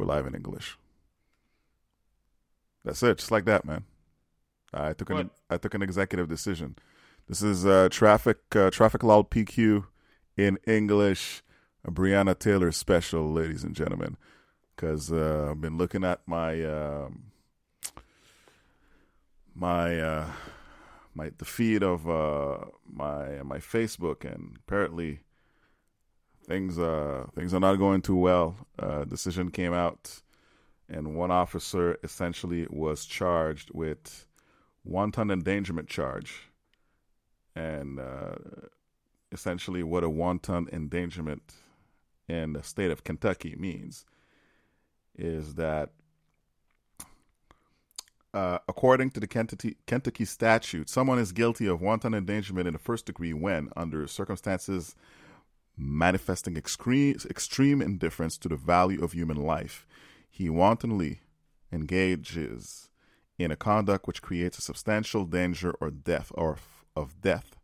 We're live in English. That's it, just like that, man. I took an What? I took an executive decision. This is uh, traffic uh, traffic law PQ in English, a Breonna Taylor special, ladies and gentlemen. Because uh, I've been looking at my um, my uh, my the feed of uh, my my Facebook, and apparently things uh things are not going too well. Uh, decision came out, and one officer essentially was charged with wanton endangerment charge, and uh, essentially what a wanton endangerment in the state of Kentucky means is that uh, according to the Kentucky, Kentucky statute, someone is guilty of wanton endangerment in the first degree when, under circumstances manifesting extreme, extreme indifference to the value of human life, he wantonly engages in a conduct which creates a substantial danger or death or of death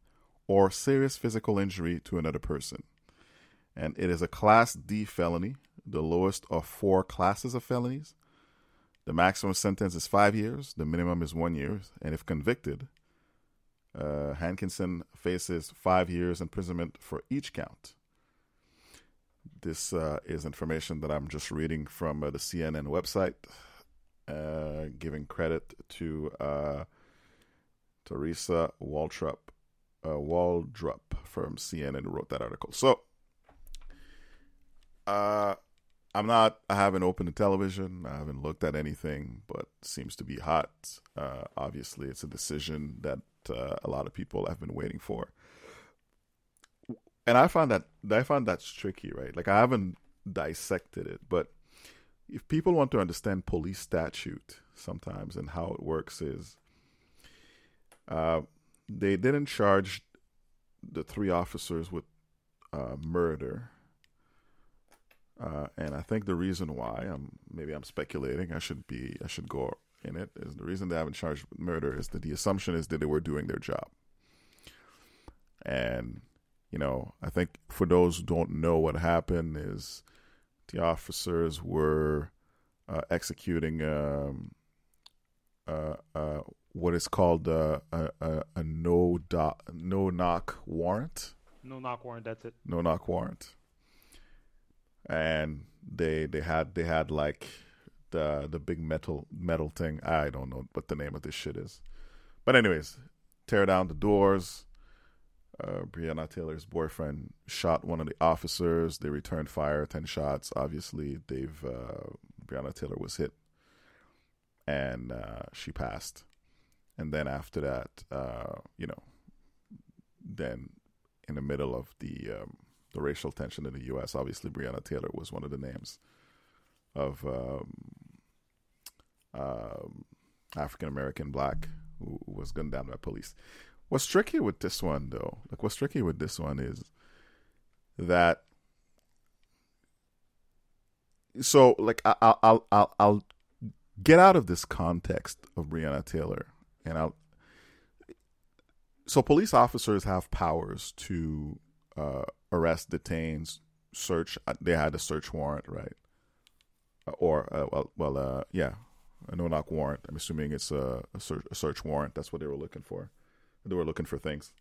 or serious physical injury to another person. And it is a class D felony, the lowest of four classes of felonies. The maximum sentence is five years, the minimum is one year, and if convicted, uh, Hankison faces five years imprisonment for each count. This uh, is information that I'm just reading from uh, the CNN website, uh, giving credit to uh, Theresa Waldrop, uh, Waldrop from CNN who wrote that article. So, uh, I'm not. I haven't opened the television. I haven't looked at anything, but seems to be hot. Uh, obviously, it's a decision that a lot of people have been waiting for, and I find that I find that's tricky, right? Like I haven't dissected it, but if people want to understand police statute sometimes and how it works is, uh, they didn't charge the three officers with uh, murder uh, and I think the reason why I'm maybe I'm speculating. I should be I should go in it is the reason they haven't charged with murder is that the assumption is that they were doing their job. And you know, I think for those who don't know what happened is the officers were uh, executing um, uh, uh, what is called a, a, a no do- no knock warrant. No knock warrant. That's it. No knock warrant and they they had they had like the the big metal metal thing. I don't know what the name of this shit is, but anyways, tear down the doors. Uh, Taylor's boyfriend shot one of the officers. They returned fire, ten shots. Obviously, they've uh, Breonna Taylor was hit, and uh, she passed. And then after that, uh, you know, then in the middle of the um, the racial tension in the U.S. Obviously, Breonna Taylor was one of the names of um, um, African American black who was gunned down by police. What's tricky with this one, though, like what's tricky with this one is that. So, like, I- I'll I'll I'll, I'll get out of this context of Breonna Taylor, and I'll. So, police officers have powers to uh, arrest, detain, search. uh, They had a search warrant, right? Uh, Or uh, well, well, uh, yeah, a no knock warrant. I'm assuming it's a, a, search, a search warrant. That's what they were looking for. They were looking for things.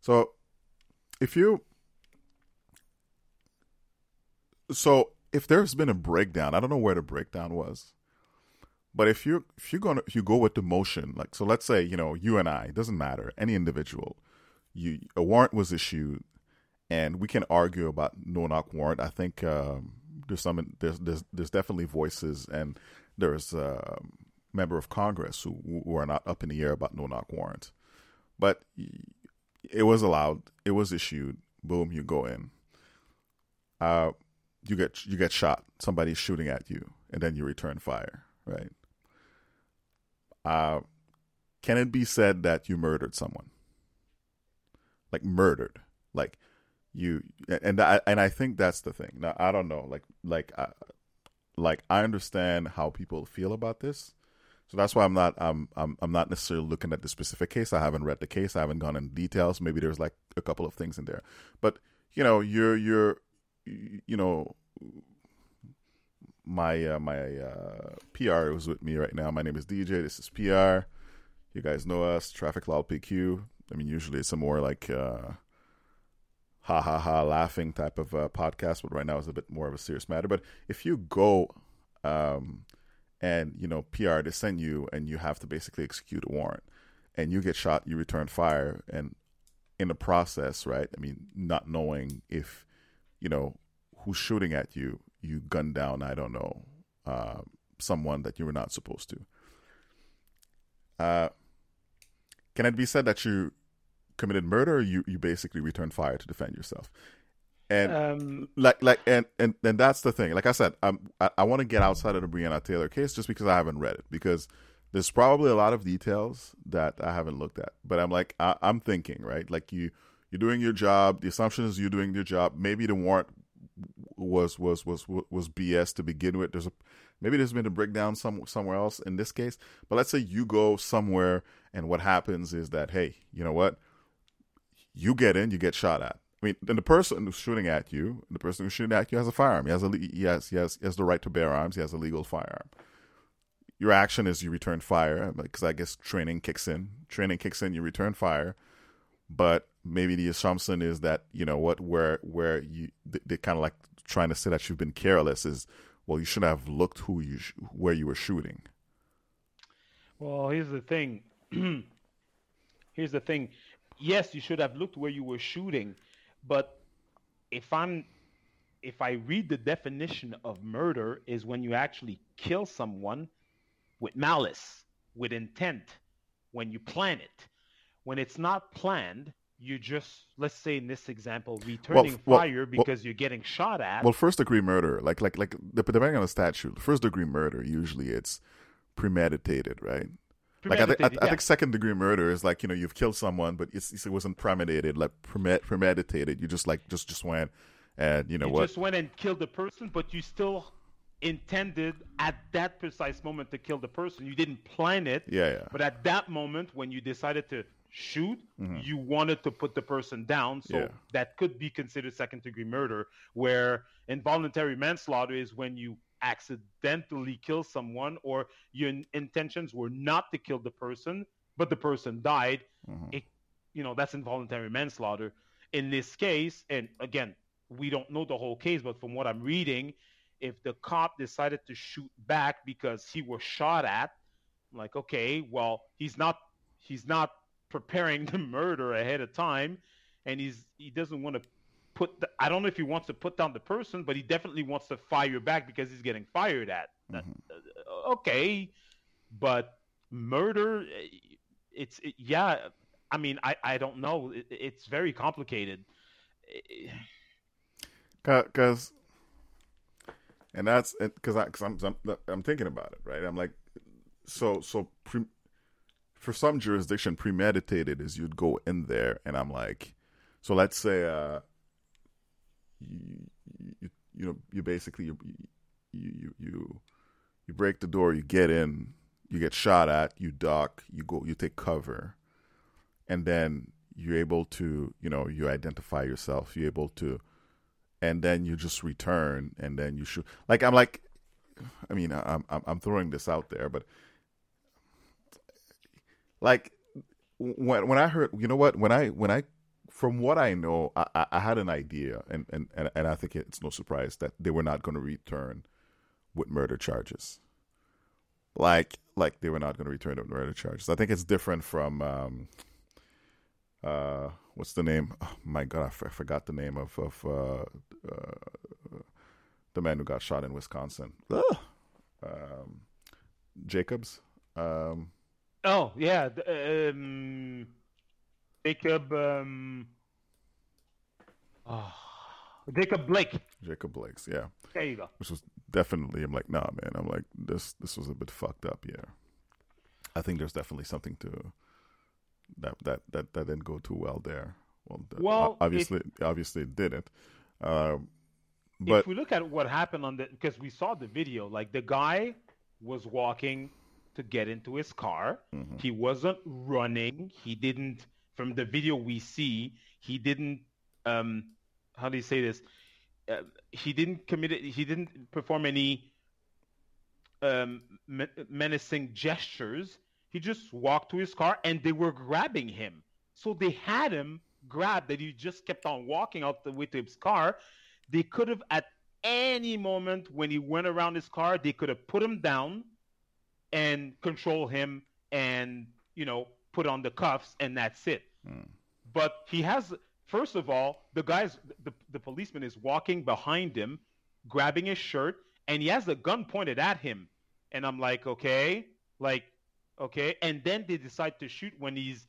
So, if you, so if there's been a breakdown, I don't know where the breakdown was, but if you if you're gonna if you go with the motion, like so, let's say you know you and I, doesn't matter, any individual, you a warrant was issued and we can argue about no knock warrant. I think um, there's some there's, there's there's definitely voices and there's a member of Congress who, who are not up in the air about no knock warrant, but it was allowed. It was issued. Boom, you go in. Uh, you get you get shot. Somebody's shooting at you, and then you return fire. Right. Uh, can it be said that you murdered someone? Like murdered, like you and I and I think that's the thing. Now I don't know, like like I, like I understand how people feel about this, so that's why I'm not I'm I'm I'm not necessarily looking at the specific case. I haven't read the case. I haven't gone in details. Maybe there's like a couple of things in there, but you know you're you're you know my uh, my uh, PR is with me right now. My name is DJ. This is PR. You guys know us, Traffic Law PQ. I mean, usually it's a more like uh, ha ha ha laughing type of uh, podcast, but right now it's a bit more of a serious matter. But if you go um, and you know PR to send you and you have to basically execute a warrant, and you get shot, you return fire, and in the process, right? I mean, not knowing if you know who's shooting at you, you gun down. I don't know uh, someone that you were not supposed to. Uh, can it be said that you committed murder, you you basically returned fire to defend yourself? And um, like like and, and and that's the thing. Like I said, I'm, I I want to get outside of the Breonna Taylor case just because I haven't read it because there's probably a lot of details that I haven't looked at. But I'm like I, I'm thinking right, like you you're doing your job. The assumption is you're doing your job. Maybe the warrant was was was was BS to begin with. There's a maybe there's been a breakdown some somewhere else in this case. But let's say you go somewhere and what happens is that hey, you know what? You get in, you get shot at. I mean, then the person who's shooting at you, the person who's shooting at you has a firearm. He has a he has, he has, he has the right to bear arms. He has a legal firearm. Your action is you return fire because I guess training kicks in. Training kicks in. You return fire, but maybe the assumption is that you know what where where you they kind of like trying to say that you've been careless is well you should have looked who you where you were shooting. Well, here's the thing. here's the thing. Yes, you should have looked where you were shooting, but if I'm if I read the definition of murder is when you actually kill someone with malice, with intent, when you plan it. When it's not planned, you just let's say in this example returning well, fire well, because well, you're getting shot at. Well, first degree murder, like like like depending on the statute, first degree murder usually it's premeditated, right? Like I, th- I, th- yeah. I, think second degree murder is like you know you've killed someone, but it wasn't premeditated, like premeditated. You just like just just went and you know what you what? Just went and killed the person, but you still intended at that precise moment to kill the person. You didn't plan it. Yeah, yeah. But at that moment, when you decided to shoot, mm-hmm. you wanted to put the person down. So yeah. that could be considered second degree murder, where involuntary manslaughter is when you accidentally kill someone or your intentions were not to kill the person, but the person died. Mm-hmm. It, you know, that's involuntary manslaughter. In this case, and again, we don't know the whole case, but from what I'm reading, if the cop decided to shoot back because he was shot at, I'm like, okay, well, he's not he's not preparing the murder ahead of time, and he's he doesn't want to put. The, I don't know if he wants to put down the person, but he definitely wants to fire back because he's getting fired at. Mm-hmm. Uh, okay, but murder, it's it, yeah. I mean, I I don't know. It, it's very complicated. Because, and that's because I because I'm, I'm I'm thinking about it, right? I'm like, so so pre, for some jurisdiction, premeditated is you'd go in there, and I'm like, so let's say, uh, you, you, you know, you basically you, you you you break the door, you get in, you get shot at, you duck, you go, you take cover, and then you're able to, you know, you identify yourself, you're able to, and then you just return, and then you shoot. Like I'm like, I mean, I'm I'm, throwing this out there, but like when when I heard, you know what, when I when I from what I know, I, I had an idea, and, and, and, and I think it's no surprise that they were not going to return with murder charges. Like like they were not going to return with murder charges. I think it's different from um, uh, what's the name? Oh, my God, I, f- I forgot the name of of uh, uh, the man who got shot in Wisconsin. Um, Jacobs. Um, Oh yeah, um, Jacob. Um, oh, Jacob Blake. Jacob Blake's, yeah. There you go. Which was definitely, I'm like, nah, man. I'm like, this, this was a bit fucked up. Yeah, I think there's definitely something to that that that that didn't go too well there. Well, well obviously, it, obviously it didn't. Uh, but if we look at what happened on the, because we saw the video, like the guy was walking to get into his car. Mm-hmm. He wasn't running. He didn't. From the video we see, he didn't. Um, how do you say this? Uh, he didn't commit. He didn't perform any um, menacing gestures. He just walked to his car and they were grabbing him. So they had him grabbed that he just kept on walking out the way to his car. They could have, at any moment when he went around his car, they could have put him down and control him and, you know, put on the cuffs and that's it. Mm. But he has, first of all, the guy's, the, the policeman is walking behind him, grabbing his shirt, and he has a gun pointed at him. And I'm like, okay, like, okay. And then they decide to shoot when he's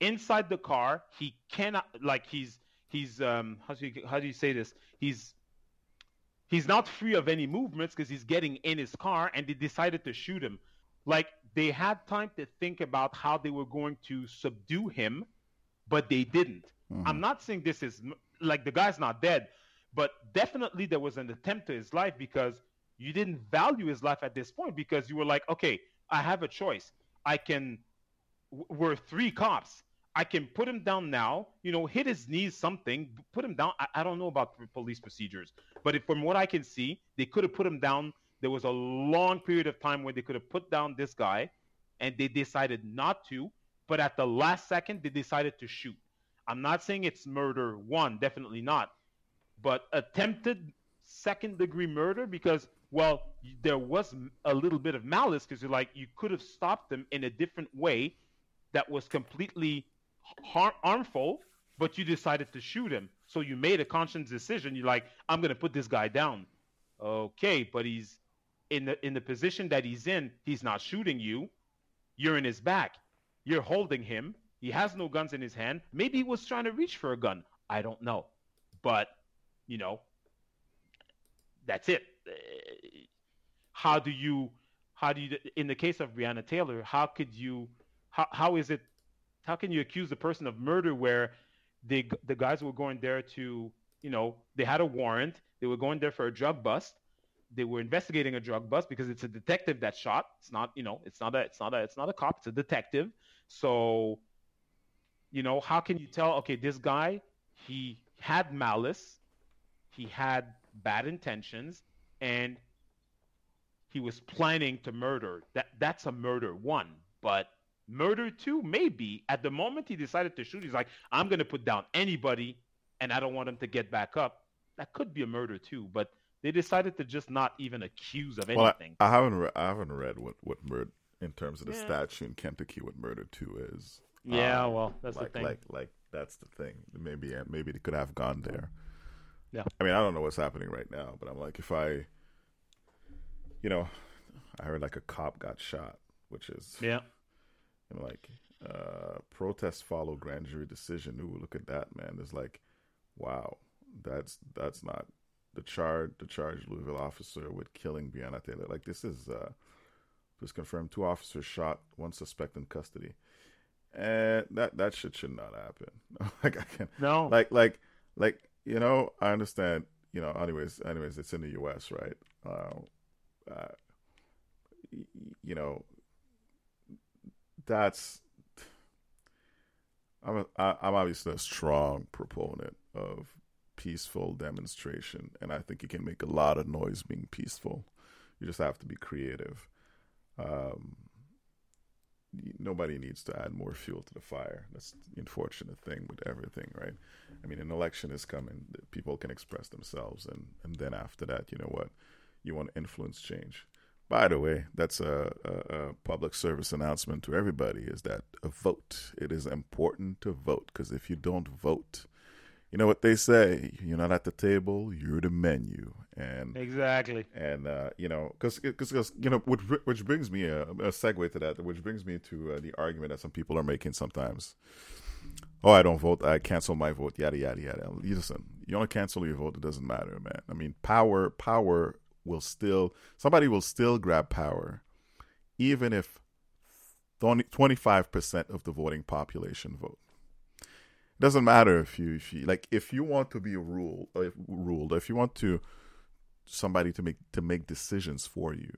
inside the car. He cannot, like, he's, he's, um, how do you, how do you say this? He's, he's not free of any movements because he's getting in his car and they decided to shoot him. Like, they had time to think about how they were going to subdue him, but they didn't. Mm-hmm. I'm not saying this is like the guy's not dead, but definitely there was an attempt to his life because you didn't value his life at this point because you were like, okay, I have a choice. I can, we're three cops. I can put him down now, you know, hit his knees, something, put him down. I, I don't know about police procedures, but if, from what I can see, they could have put him down. There was a long period of time where they could have put down this guy and they decided not to, but at the last second, they decided to shoot. I'm not saying it's murder one, definitely not but attempted second degree murder because well there was a little bit of malice because you're like you could have stopped them in a different way that was completely har- harmful but you decided to shoot him. So you made a conscious decision. You're like i'm going to put this guy down. Okay but he's in the in the position that he's in he's not shooting you. You're in his back you're holding him. He has no guns in his hand. Maybe he was trying to reach for a gun. I don't know. But you know, that's it. Uh, how do you, how do you, in the case of Breonna Taylor, how could you, how, how is it, how can you accuse the person of murder where the the guys were going there to, you know, they had a warrant, they were going there for a drug bust, they were investigating a drug bust because it's a detective that shot. It's not, you know, it's not a, it's not a, it's not a cop. It's a detective. So, you know, how can you tell? Okay, this guy, he had malice he had bad intentions and he was planning to murder. That that's a murder one, but murder two maybe. At the moment he decided to shoot, he's like, I'm gonna put down anybody, and I don't want him to get back up. That could be a murder too, but they decided to just not even accuse of anything. Well, I, I haven't re- I haven't read what what murder in terms of the yeah. statute in Kentucky what murder two is. Yeah, um, well, that's like, the thing. Like like that's the thing. Maybe maybe they could have gone there. Yeah. I mean, I don't know what's happening right now, but I'm like, if I, you know, I heard like a cop got shot, which is yeah. And like, uh, protests follow grand jury decision. Ooh, look at that, man. It's like, wow, that's that's not the charge. The charged Louisville officer with killing Breonna Taylor. Like this is uh, just confirmed. Two officers shot, one suspect in custody, and that that shit should not happen. like I can no, like like like you know, I understand. You know, anyways, anyways, it's in the U.S., right? Uh, uh, you know, that's. I'm a, I, I'm obviously a strong proponent of peaceful demonstration, and I think you can make a lot of noise being peaceful. You just have to be creative. Um, nobody needs to add more fuel to the fire. That's the unfortunate thing with everything, right? I mean, an election is coming. People can express themselves, and and then after that, you know what? You want to influence change. By the way, that's a, a, a public service announcement to everybody: is that a vote. It is important to vote because if you don't vote, you know what they say you're not at the table you're the menu. And exactly. and uh, you know because because you know which, which brings me a, a segue to that which brings me to uh, the argument that some people are making sometimes. Oh i don't vote i cancel my vote yada yada yada. Listen you want to cancel your vote it doesn't matter man. I mean power power will still somebody will still grab power even if 25% of the voting population vote doesn't matter if you if you like if you want to be ruled uh, if, ruled if you want to somebody to make to make decisions for you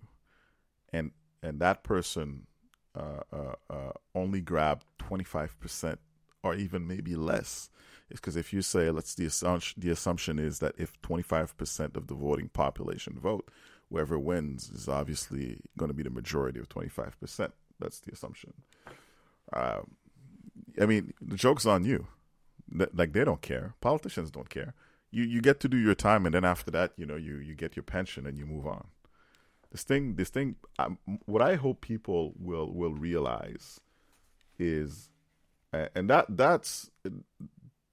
and and that person uh, uh, uh, only grab 25% or even maybe less it's because if you say let's the assumption the assumption is that if 25% of the voting population vote whoever wins is obviously going to be the majority of 25%. That's the assumption. Uh, I mean, the joke's on you. Like they don't care. Politicians don't care. You you get to do your time, and then after that, you know, you you get your pension and you move on. This thing, this thing. Um, what I hope people will will realize is, and that that's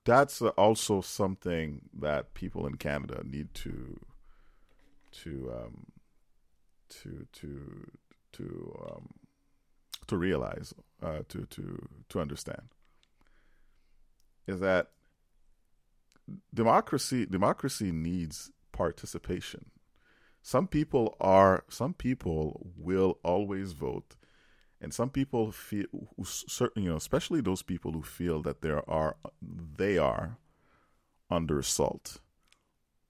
that's also something that people in Canada need to to um, to to to um, to realize uh, to to to understand is that democracy democracy needs participation. Some people are some people will always vote, and some people feel certain you know especially those people who feel that there are they are under assault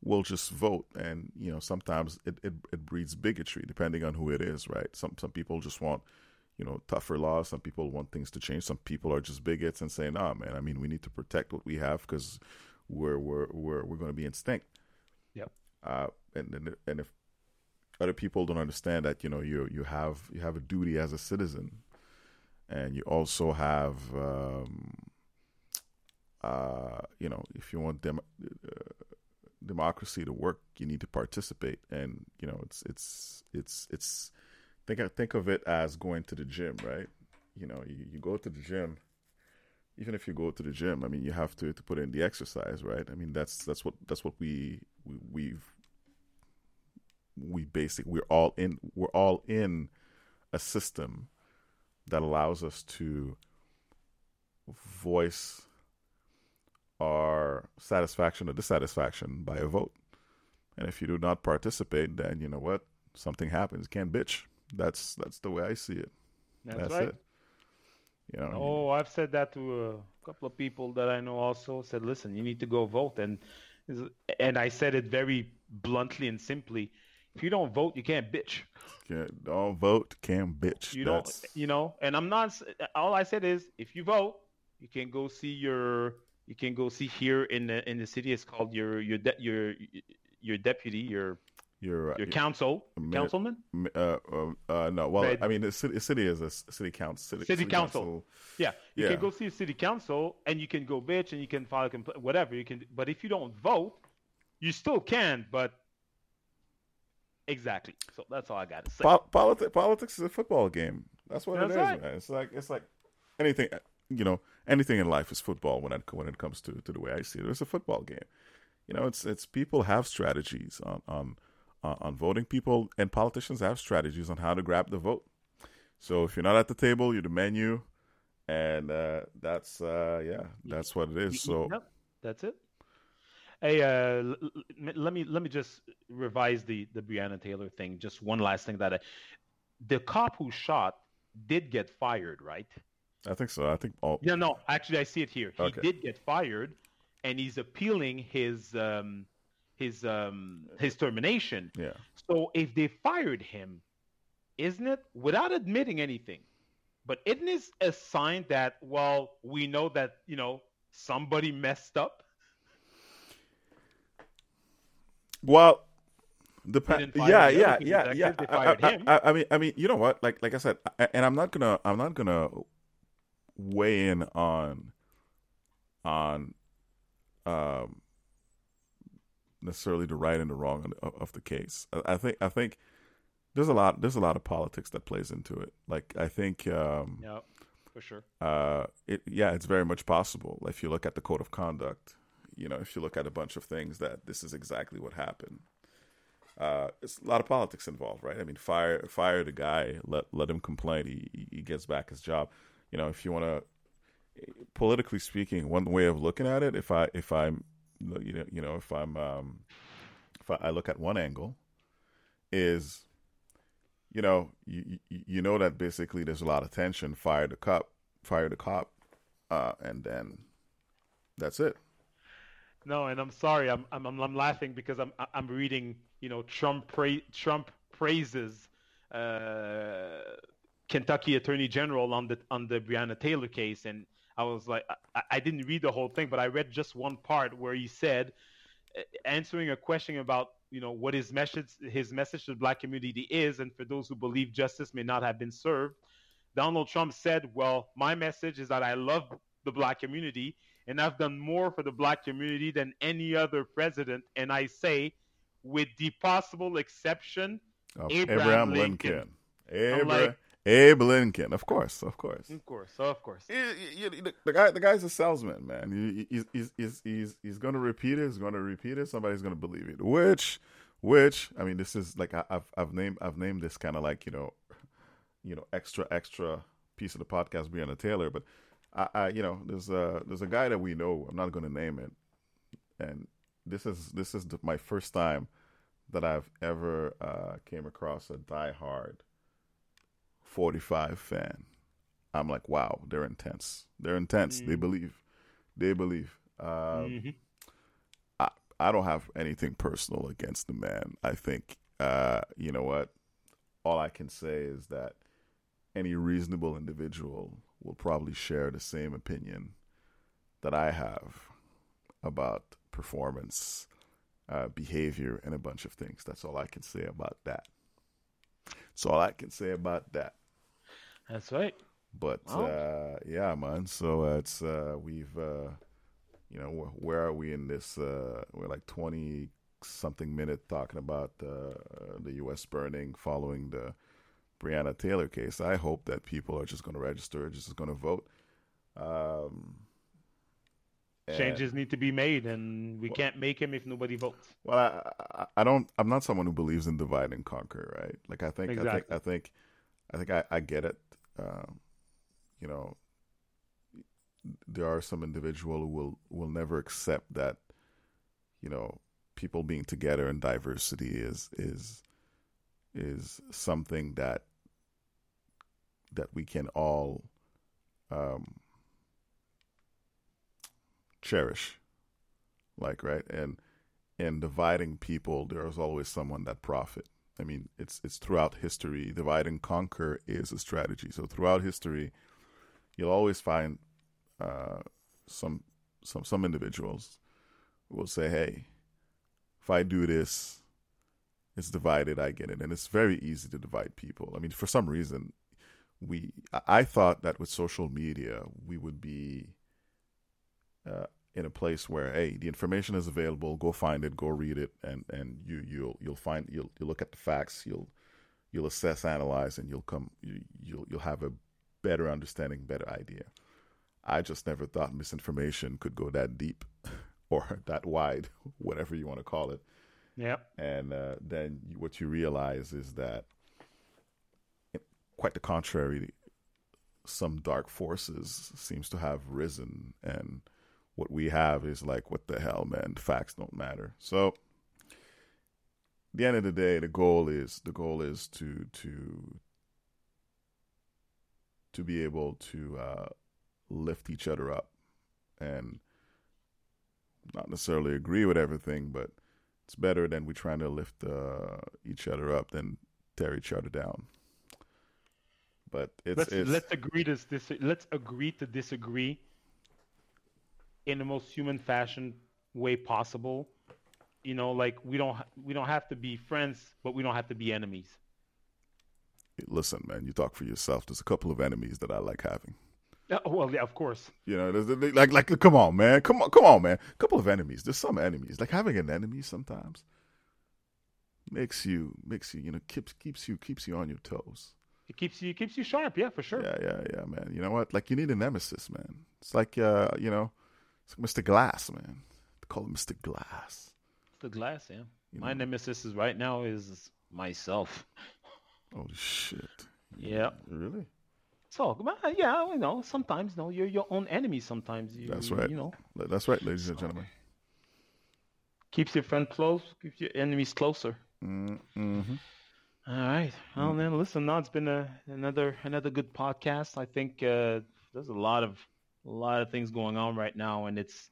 will just vote and you know sometimes it, it, it breeds bigotry depending on who it is right some some people just want you know tougher laws. Some people want things to change. Some people are just bigots and saying, nah man i mean we need to protect what we have because we're we're we're, we're going to be instinct yep. Uh and, and and if other people don't understand that you know you you have you have a duty as a citizen and you also have um uh you know if you want them uh, democracy to work, you need to participate. And you know, it's it's it's it's think think of it as going to the gym, right? You know, you, you go to the gym. Even if you go to the gym, I mean, you have to to put in the exercise, right? I mean, that's that's what that's what we, we we've we basic we're all in we're all in a system that allows us to voice our satisfaction or dissatisfaction by a vote. And if you do not participate, then you know what? Something happens. You can't bitch. That's that's the way I see it. That's, that's right. it. You know, oh, I've said that to a couple of people that I know. Also said, listen, you need to go vote, and and I said it very bluntly and simply. If you don't vote, you can't bitch. Can't, don't vote, can't bitch. You That's... don't, you know. And I'm not. All I said is, if you vote, you can go see your you can go see here in the in the city. It's called your your de- your your deputy your your uh, your council councilman. Uh, uh, uh, no, well, I mean, the city, city is a city council. City, city, city council. council. Yeah, you yeah. can go see a city council, and you can go bitch, and you can file a complaint, whatever you can. But if you don't vote, you still can. But exactly. So that's all I got to say. Po- politics, politics is a football game. That's what that's it is, right. man. It's like it's like anything you know, anything in life is football when it when it comes to, to the way I see it. It's a football game. You know, it's it's people have strategies on on on voting. People and politicians have strategies on how to grab the vote. So if you're not at the table, you're the menu, and uh, that's uh, yeah, that's what it is. So yep, that's it. Hey, uh, let me let me just revise the the Breonna Taylor thing. Just one last thing that I, the cop who shot did get fired, right? I think so. I think all. Yeah, no, actually, I see it here. He okay. did get fired, and he's appealing his um, his um, his termination. Yeah. So if they fired him, isn't it without admitting anything? But isn't it a sign that well, we know that you know somebody messed up? Well, the pa- yeah, yeah, yeah, yeah. I, I, I, I, mean, I mean, you know what? Like, like I said, and I'm not gonna, I'm not gonna weigh in on on um, necessarily the right and the wrong of, of the case. I, I, think I think there's a lot there's a lot of politics that plays into it. Like I think um, yeah, for sure. Uh, it yeah, it's very much possible. If you look at the code of conduct, you know, if you look at a bunch of things that this is exactly what happened. Uh, it's a lot of politics involved, right? I mean, fire fire the guy, let let him complain. He he gets back his job you know, if you want to, politically speaking, one way of looking at it, if I if I'm, you know, you know, if I'm, um, if I, look at one angle, is, you know, you you know that basically there's a lot of tension. Fire the cop, fire the cop, uh, and then that's it. No, and I'm sorry, I'm I'm I'm laughing because I'm I'm reading, you know, Trump pra- Trump praises uh, Kentucky Attorney General on the on the Breonna Taylor case, and I was like, I, I didn't read the whole thing, but I read just one part where he said, answering a question about you know what his message his message to the black community is, and for those who believe justice may not have been served, Donald Trump said, "Well, my message is that I love the black community, and I've done more for the black community than any other president, and I say, with the possible exception." Of Abraham, Abraham Lincoln. Lincoln. Abra- like- Abe Lincoln, of course, of course. Of course, of course. You- you- the, guy, the guy's a salesman, man. He- He's he's he's he's, going to repeat it. He's going to repeat it. Somebody's going to believe it. Which, which, I mean, this is like I, I've I've named I've named this kind of like you know, you know, extra extra piece of the podcast, Breonna Taylor. But I, I, you know, there's a there's a guy that we know. I'm not going to name it, and this is this is the, my first time that I've ever uh, came across a diehard 45 fan. I'm like, wow, they're intense. They're intense. They Mm. believe. They believe. Um, Mhm. I, I don't have anything personal against the man. I think, uh, you know what? All I can say is that any reasonable individual will probably share the same opinion that I have about performance, uh, behavior, and a bunch of things. That's all I can say about that. That's all I can say about that. That's right. But Well. uh, yeah, man. So uh, it's uh, we've uh, you know wh- where are we in this? Uh, we're like twenty something minute talking about uh, the U.S. burning following the Breonna Taylor case. I hope that people are just going to register, just going to vote. Um, Changes need to be made, and we can't make them if nobody votes. Well, I, I, I don't. I'm not someone who believes in divide and conquer, right? Like I think, Exactly. I think, I think, I think I, I get it. Um, you know, there are some individual who will will never accept that. You know, people being together in diversity is is is something that that we can all um, cherish, like right and and dividing people, there is always someone that profit. I mean, it's it's throughout history. Divide and conquer is a strategy. So throughout history, you'll always find uh, some some some individuals will say, "Hey, if I do this, it's divided. I get it." And it's very easy to divide people. I mean, for some reason, we I- thought that with social media, we would be uh, in a place where hey the information is available go find it go read it and and you you'll you'll find you'll you'll look at the facts you'll you'll assess analyze and you'll come you, you'll you'll have a better understanding better idea i just never thought misinformation could go that deep or that wide whatever you want to call it Yep. and uh, then what you realize is that quite the contrary some dark forces seems to have risen and what we have is like what the hell man? Facts don't matter. So the end of the day the goal is the goal is to to to be able to uh, lift each other up and not necessarily agree with everything but it's better than we trying to lift uh, each other up than tear each other down. But it's, let's it's let's agree to dis- let's agree to disagree in the most human fashion way possible. You know, like we don't we don't have to be friends, but we don't have to be enemies. listen, man, you talk for yourself. There's a couple of enemies that I like having. Yeah, well, yeah, of course. You know, like, like, come on, man, come on, come on, man. A couple of enemies. There's some enemies. Like having an enemy sometimes makes you, makes you, you know, keeps keeps you keeps you on your toes. It keeps you keeps you sharp. Yeah, for sure. Yeah, yeah, yeah, man. You know what? Like you need a nemesis, man. It's like, uh, you know, it's like Mr. Glass, man. They call him Mr. Glass. Mr. glass. Yeah. You My know. nemesis is right now is myself. Holy shit! Yeah. Really? So, yeah, you know, sometimes, no, you're your own enemy. Sometimes, you, That's right. You know, That's right, ladies and gentlemen. keeps your friend close, keeps your enemies closer. Mm-hmm. All right. Well, then, listen. Now it's been a, another another good podcast. I think uh, there's a lot of a lot of things going on right now, and it's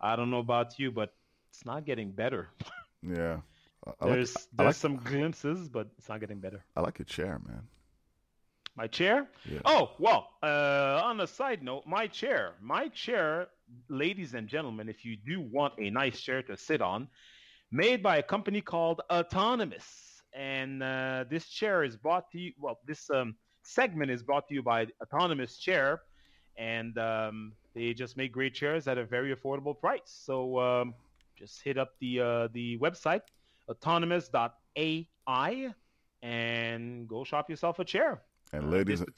I don't know about you, but it's not getting better. Yeah. I- like, there's there's like, some glimpses, but it's not getting better. I like your chair, man. My chair? Yeah. Oh well. Uh, on a side note, my chair, my chair, ladies and gentlemen, if you do want a nice chair to sit on, made by a company called Autonomous. And uh, this chair is brought to you, well, this um, segment is brought to you by Autonomous Chair. And um, they just make great chairs at a very affordable price. So um, just hit up the uh, the website autonomous.ai and go shop yourself a chair. And uh, ladies, this,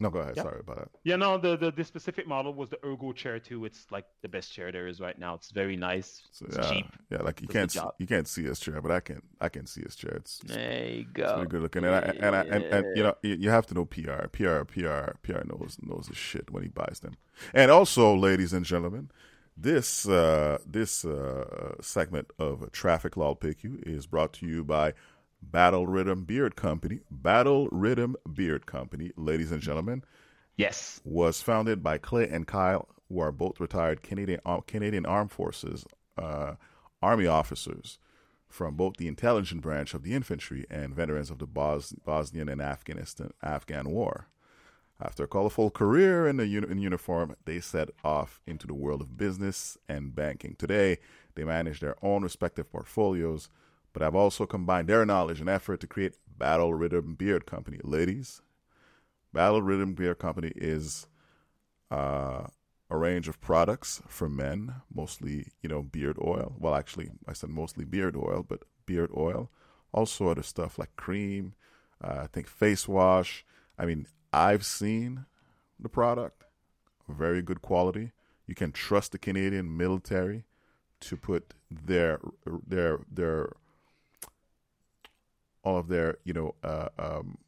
no, go ahead. Yeah. Sorry about that. Yeah, no, the, the the specific model was the Ergo chair too. It's like the best chair there is right now. It's very nice. So, it's yeah, cheap. Yeah, like you can't see, you can't see his chair, but I can I can see his chair. It's, it's there you go. It's pretty good looking, and I, and, I, and, and you know you have to know PR. PR PR PR knows knows his shit when he buys them. And also, ladies and gentlemen, this uh, this uh, segment of Traffic Law PQ is brought to you by Battle Rhythm Beard Company. Battle Rhythm Beard Company, ladies and gentlemen. Yes. Was founded by Clay and Kyle, who are both retired Canadian Canadian Armed Forces uh, Army officers from both the intelligence branch of the infantry and veterans of the Bos- Bosnian and Afghanistan Afghan War. After a colorful career in, uni- in uniform, they set off into the world of business and banking. Today, they manage their own respective portfolios but I've also combined their knowledge and effort to create Battle Rhythm Beard Company. Ladies, Battle Rhythm Beard Company is uh, a range of products for men, mostly, you know, beard oil. Well, actually, I said mostly beard oil, but beard oil. Also of stuff like cream, uh, I think face wash. I mean, I've seen the product, very good quality. You can trust the Canadian military to put their their their all of their you know uh, um,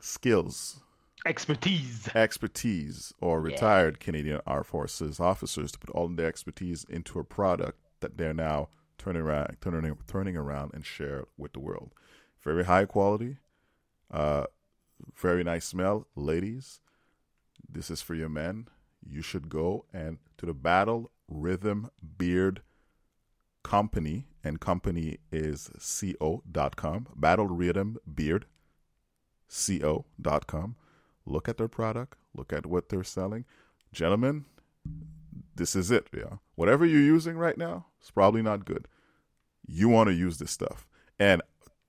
skills. Expertise. Expertise or retired yeah. canadian armed forces officers to put all of their expertise into a product that they're now turning around turning turning around and share with the world. Very high quality uh, very nice smell. Ladies this is for your men. You should go and to the battle rhythm beard company, and company is co.com, Battle Rhythm Beard, co.com. Look at their product, look at what they're selling. Gentlemen, this is it. Yeah. Whatever you're using right now, it's probably not good. You want to use this stuff. And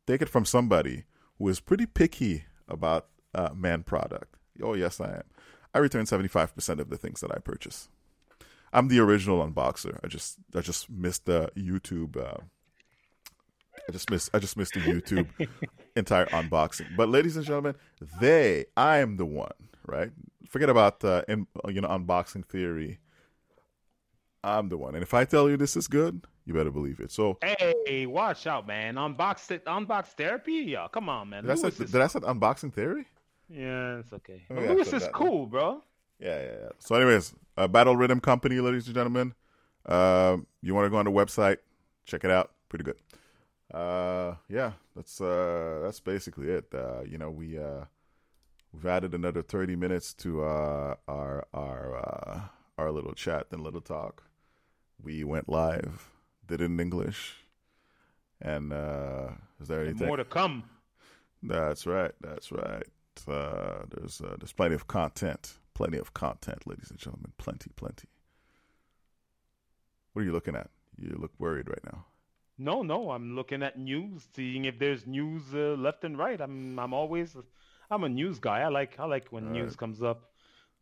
take it from somebody who is pretty picky about uh, man product. Oh, yes, I am. I return 75% of the things that I purchase. I'm the original unboxer. I just I just missed the YouTube. Uh, I just missed I just missed the YouTube entire unboxing. But ladies and gentlemen, they I am the one. Right? Forget about uh, in, you know unboxing theory. I'm the one, and if I tell you this is good, you better believe it. So hey, watch out, man! Unbox it, unbox therapy, yeah. Come on, man. Did, I say, did I unboxing theory? Yeah, it's okay. Oh, Lewis is cool, bro. Yeah, yeah, yeah. So, anyways, uh, Battle Rhythm Company, ladies and gentlemen. Uh, you want to go on the website, check it out. Pretty good. Uh, yeah, that's uh, that's basically it. Uh, you know, we uh, we've added another thirty minutes to uh, our our uh, our little chat and little talk. We went live, did it in English, and uh, is there anything more to come? That's right. That's right. Uh, there's uh, there's plenty of content Plenty of content, ladies and gentlemen. Plenty, plenty. What are you looking at? You look worried right now. No, no, I'm looking at news, seeing if there's news uh, left and right. I'm, I'm always, I'm a news guy. I like, I like when All news right. comes up.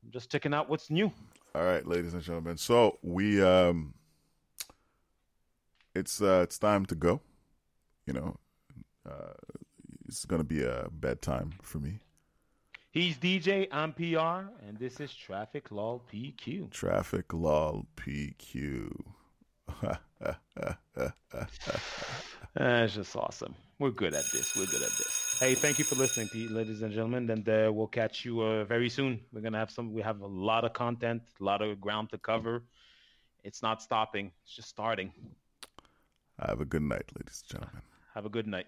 I'm just checking out what's new. All right, ladies and gentlemen. So we, um, it's, uh, it's time to go. You know, uh, it's gonna be a bedtime for me. He's DJ, I'm PR, and this is Traffic Law PQ. Traffic Law PQ. That's just awesome. We're good at this. We're good at this. Hey, thank you for listening, ladies and gentlemen. And uh, we'll catch you uh, very soon. We're gonna have some. We have a lot of content, a lot of ground to cover. It's not stopping. It's just starting. Have a good night, ladies and gentlemen. Have a good night.